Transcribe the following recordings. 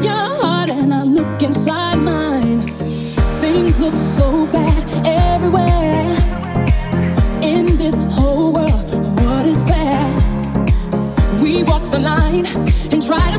Your heart and I look inside mine. Things look so bad everywhere in this whole world. What is fair? We walk the line and try to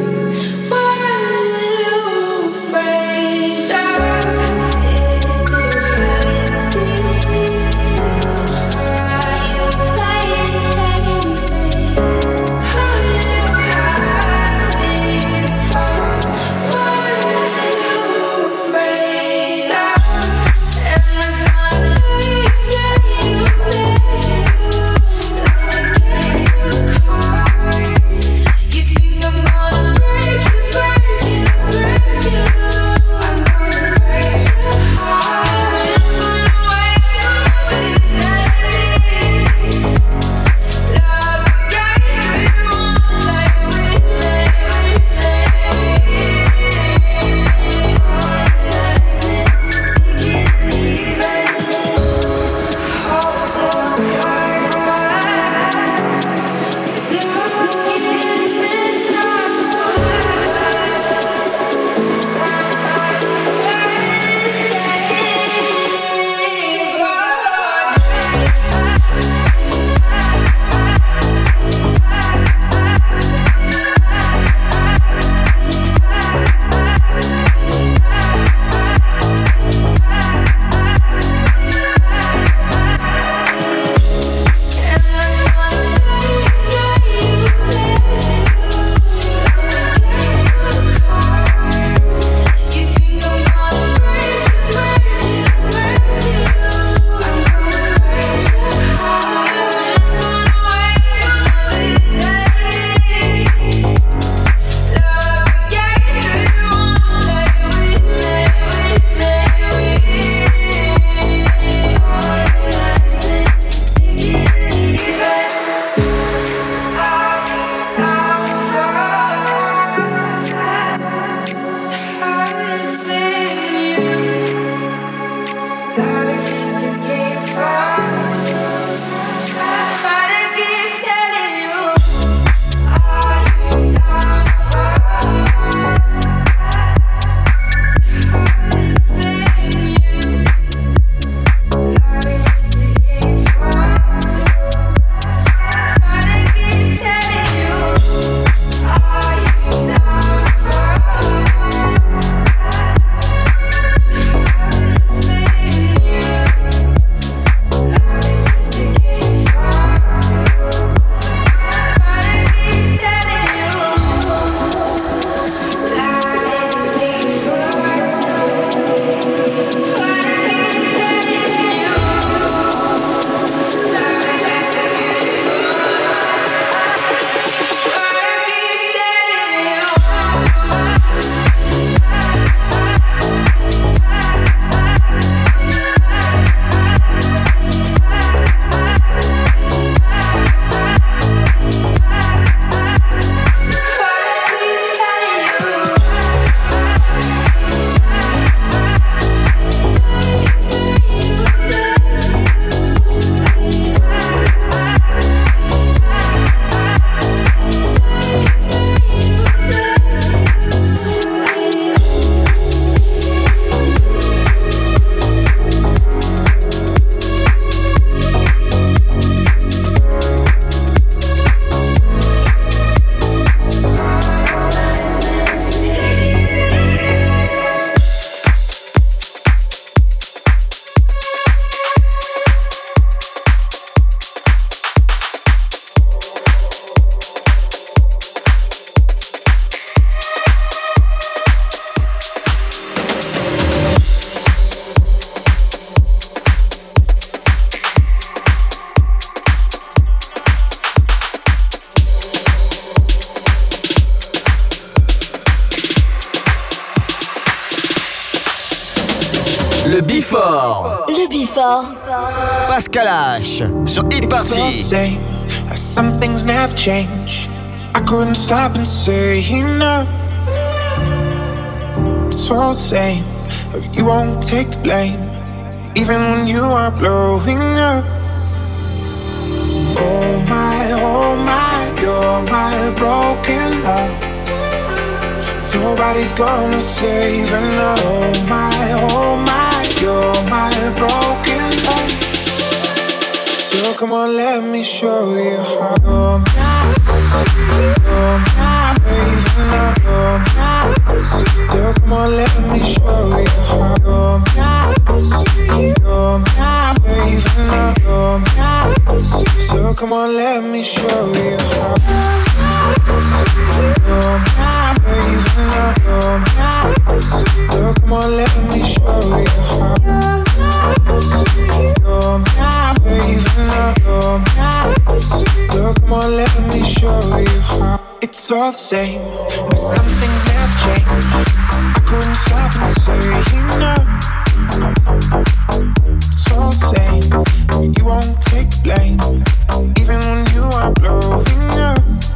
Pascal H. Sur Hit Party. Some things never change. I couldn't stop and say no. It's all the same. You won't take the blame, even when you are blowing up. Oh my, oh my, you're my broken love. Nobody's gonna save her. Oh my, oh my, you're my broken. So come on, let me show you how you're come on, let me show you how. So come on, let me show you how it's all the same. But some things never change. I couldn't stop and say no. It's all the same. You won't take blame, even when you are blowing up.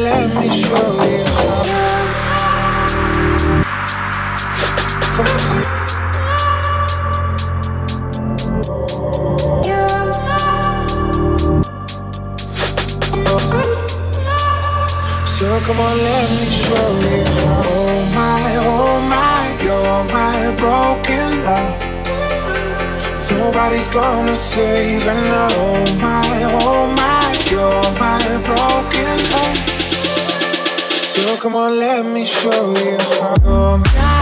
Let me show you how. Come on, let me show you. Oh my, oh my, you're my broken love. Nobody's gonna save now. Oh my, oh my, you're my broken love. So come on, let me show you how. My,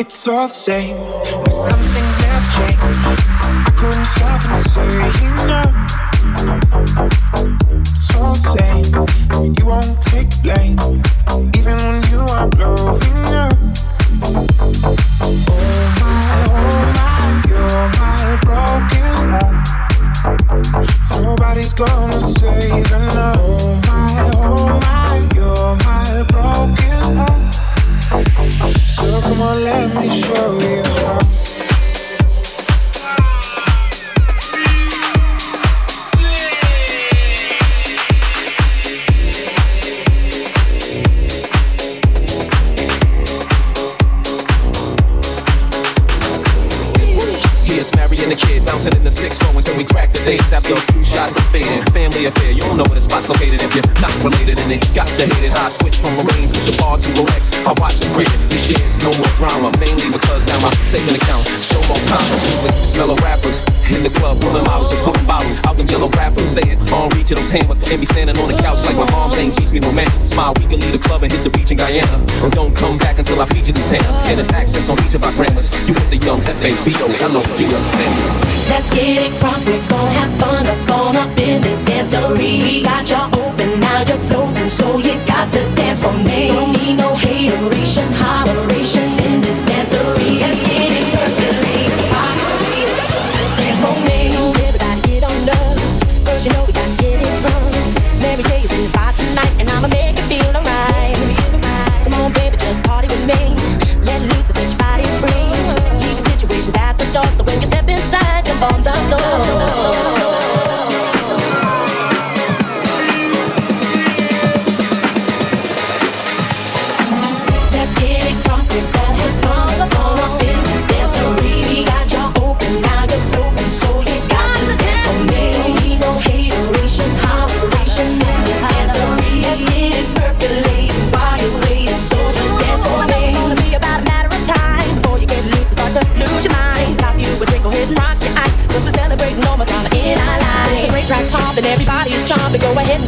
It's all the same, but some things never change. I couldn't stop and say. It's all the same. You won't take blame, even when you are blowing up. Oh my, oh my, you're my broken. Nobody's gonna save. Oh my, oh my, you're my broken love. So come on, let me show you how. And the kid bouncing in the six and so we crack the dates after a few shots of fading. Family affair, you don't know where the spot's located if you're not related. And it got the hate it. I switch from Marines with the bar to Rolex. I watch them grin. This year's no more drama, mainly because now my saving account show more commas. With these mellow rappers in the club, pulling models and putting bottles out. Them yellow rappers staying on reach of those hammer and be standing on the couch like my mom's ain't teach me romance. Smile, we can leave the club and hit the beach in Guyana. Or don't come back until I feature this town. And it's accents on each of our grammars. You with the young F-A-B-O-L-O, you understand? Let's get it crunk, we're gon' have fun up on up in this dancery. Got you open, now you're floating, so you got to dance for me. Don't need no hateration, holleration in this dancery. Let's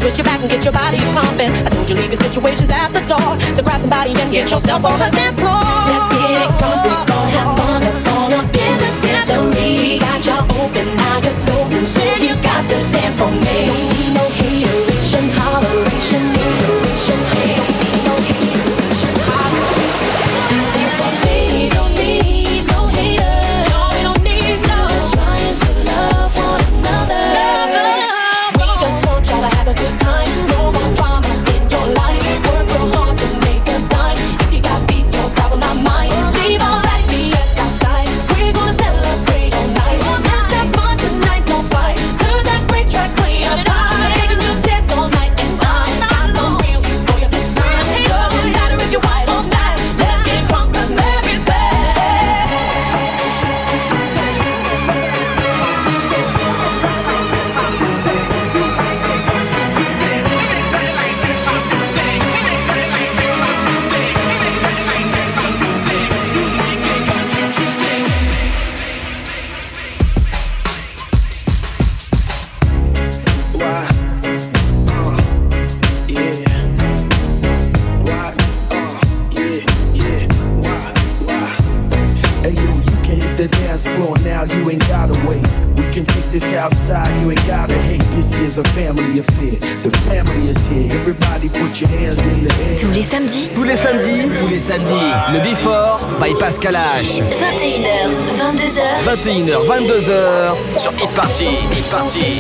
twist your back and get your body pumping. I told you leave your situations at the door. So grab somebody and get yourself on the dance floor. Let's get it comfy, gonna have fun, gonna build this dancery. Got you open, now you're floating, said you got to dance for me. Don't need no hateration, hollering. 放弃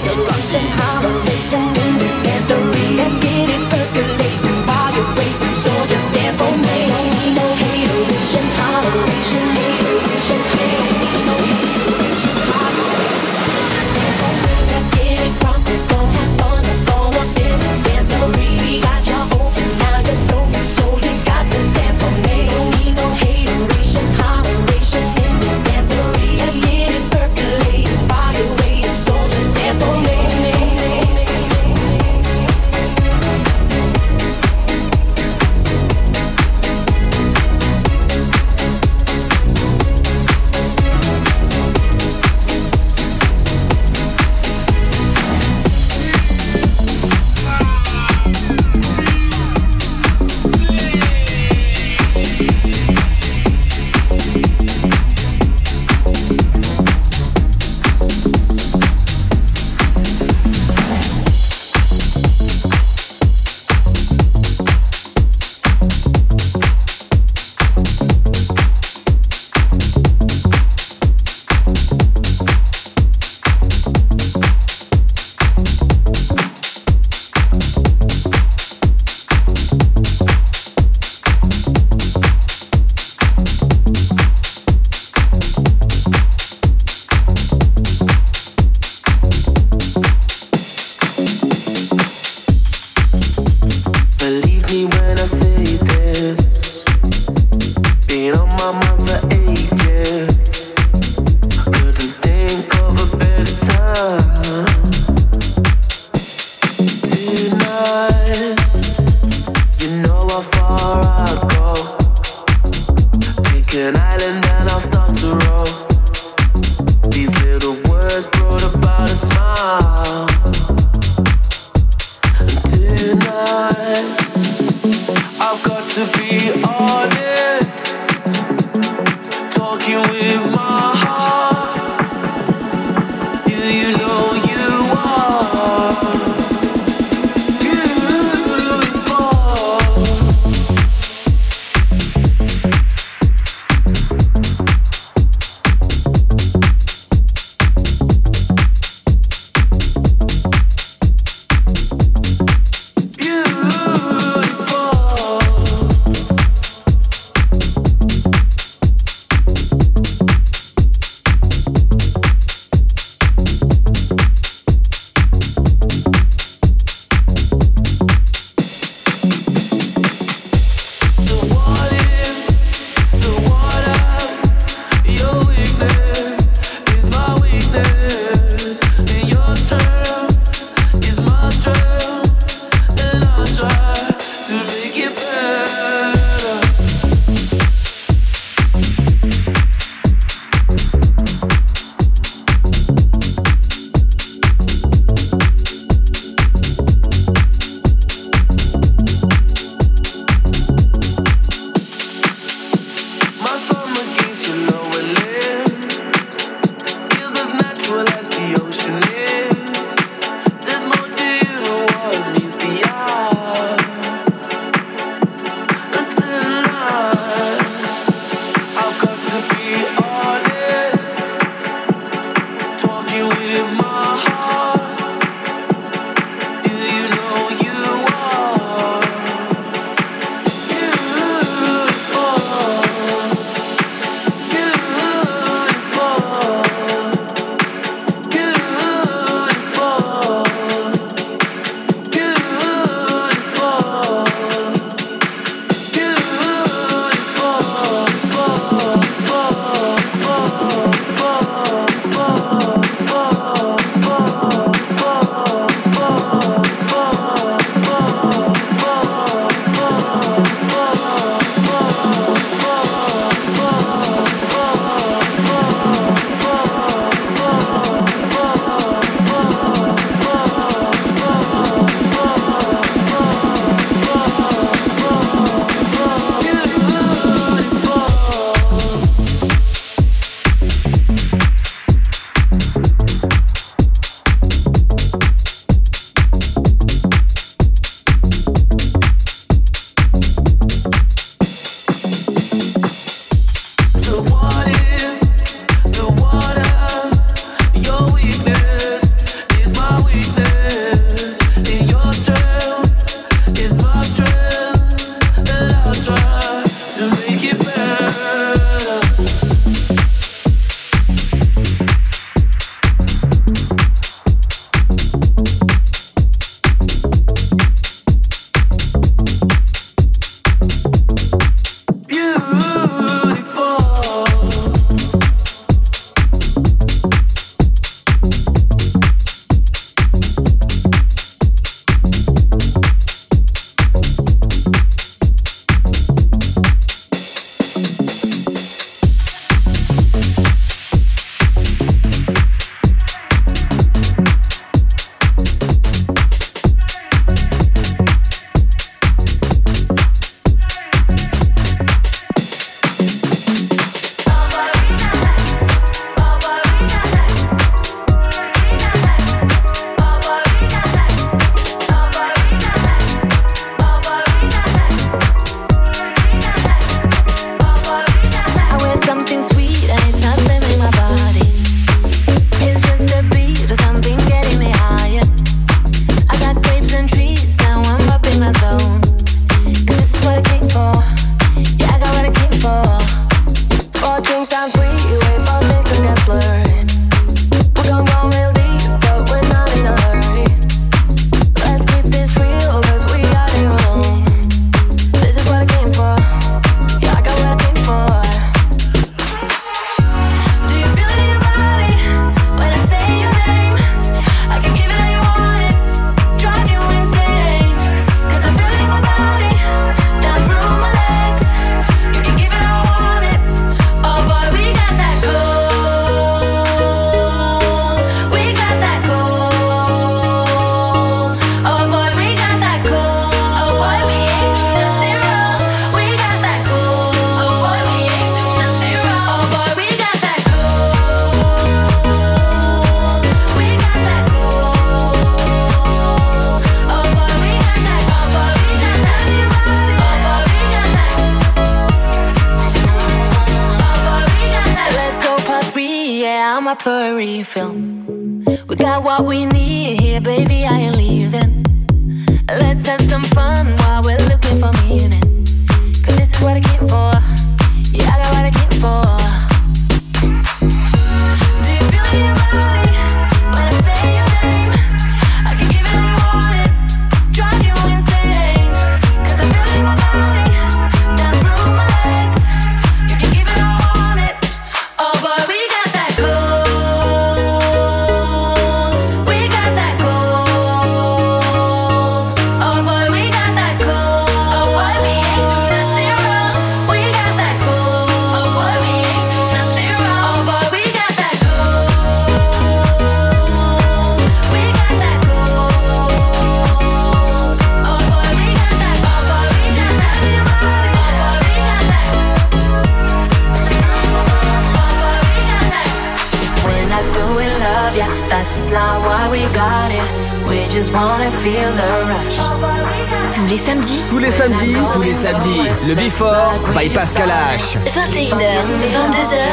Tous les samedis. Tous les samedis. Tous les samedis. Le Before by Pascal 21h,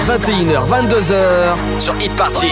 22h. 21h, 22h sur Hit Party.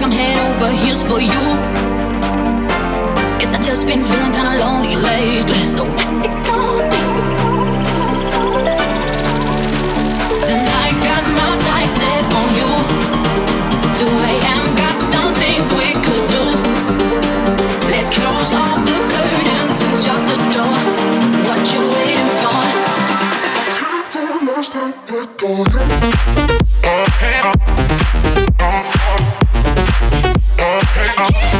like I'm head over heels for you. Guess I just been feeling kinda lonely lately. huh?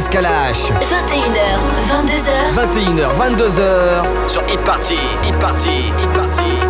Pascal H. 21h, 22h. 21h, 22h. Sur Hit Party. Hit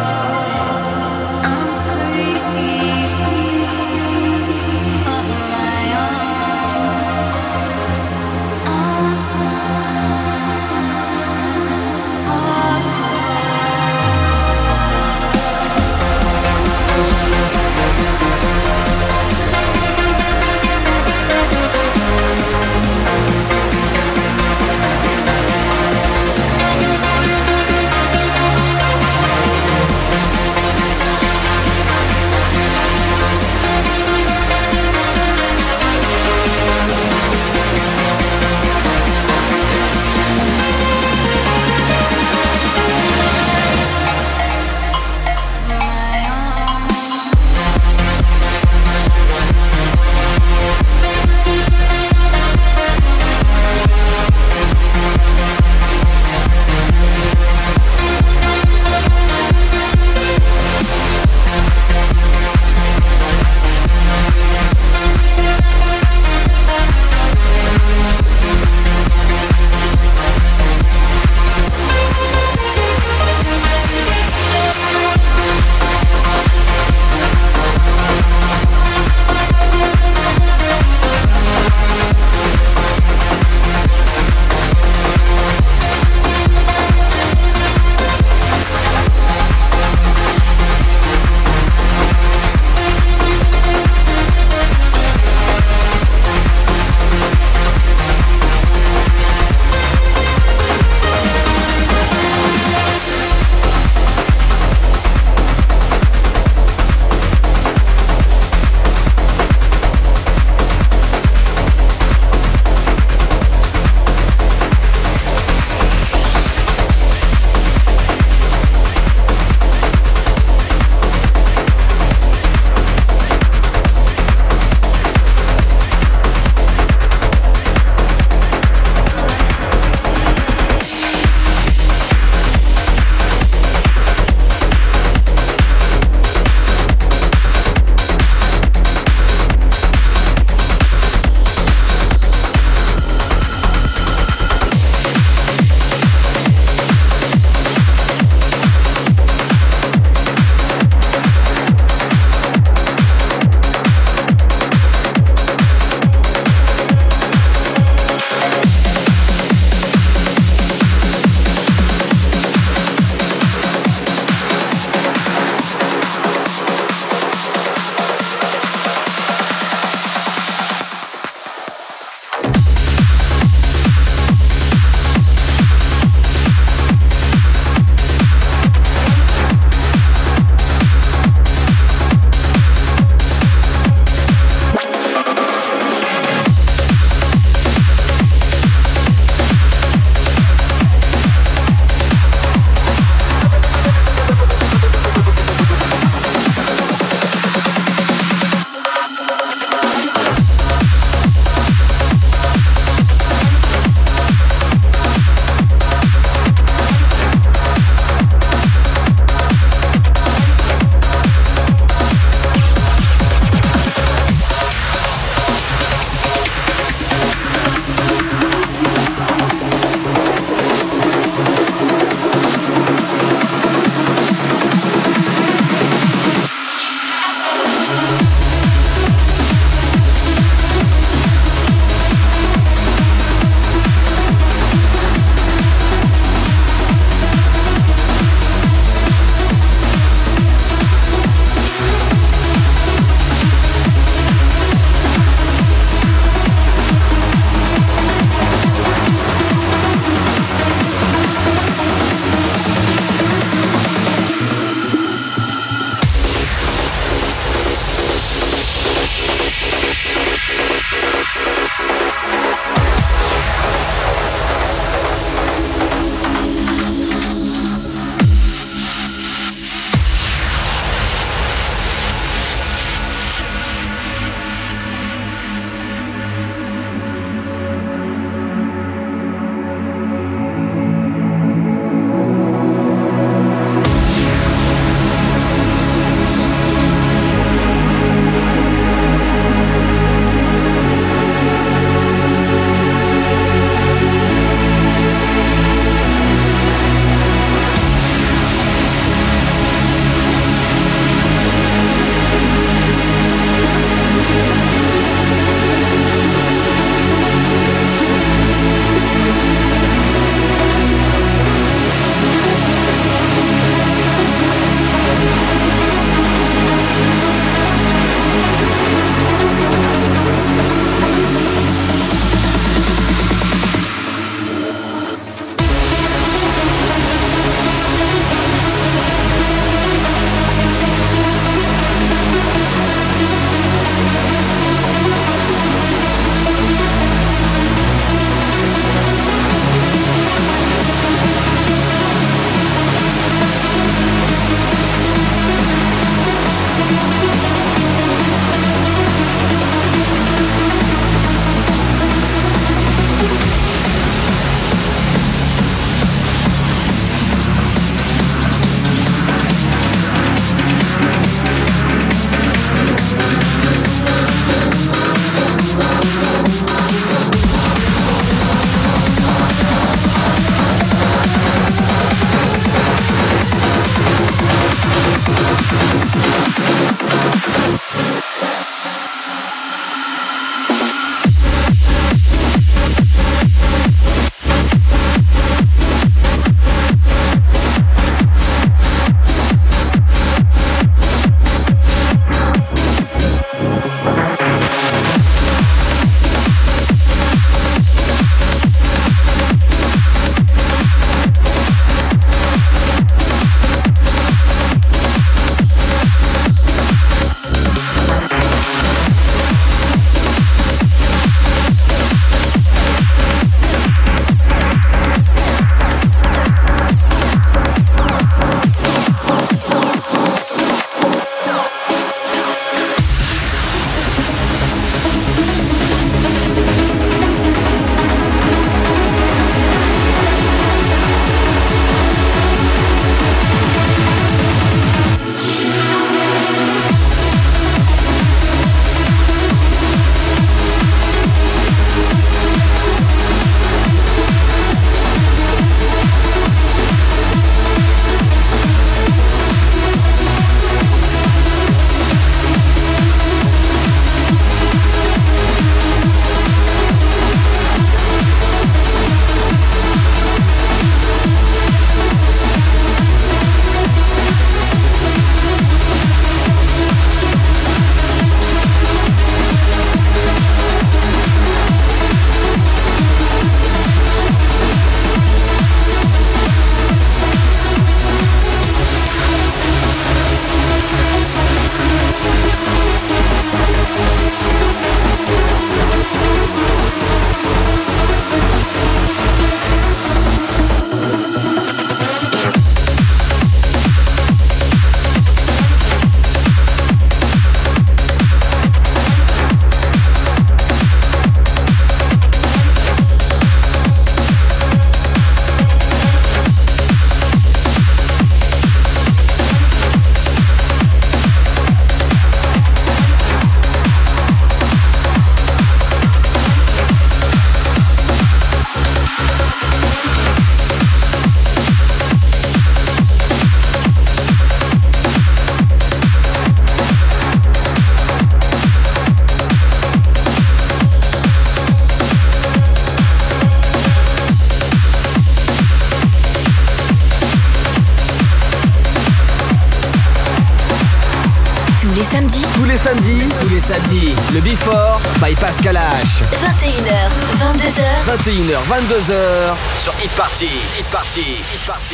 21h, 22h. Sur Hit Party. Hit Party. Hit Party.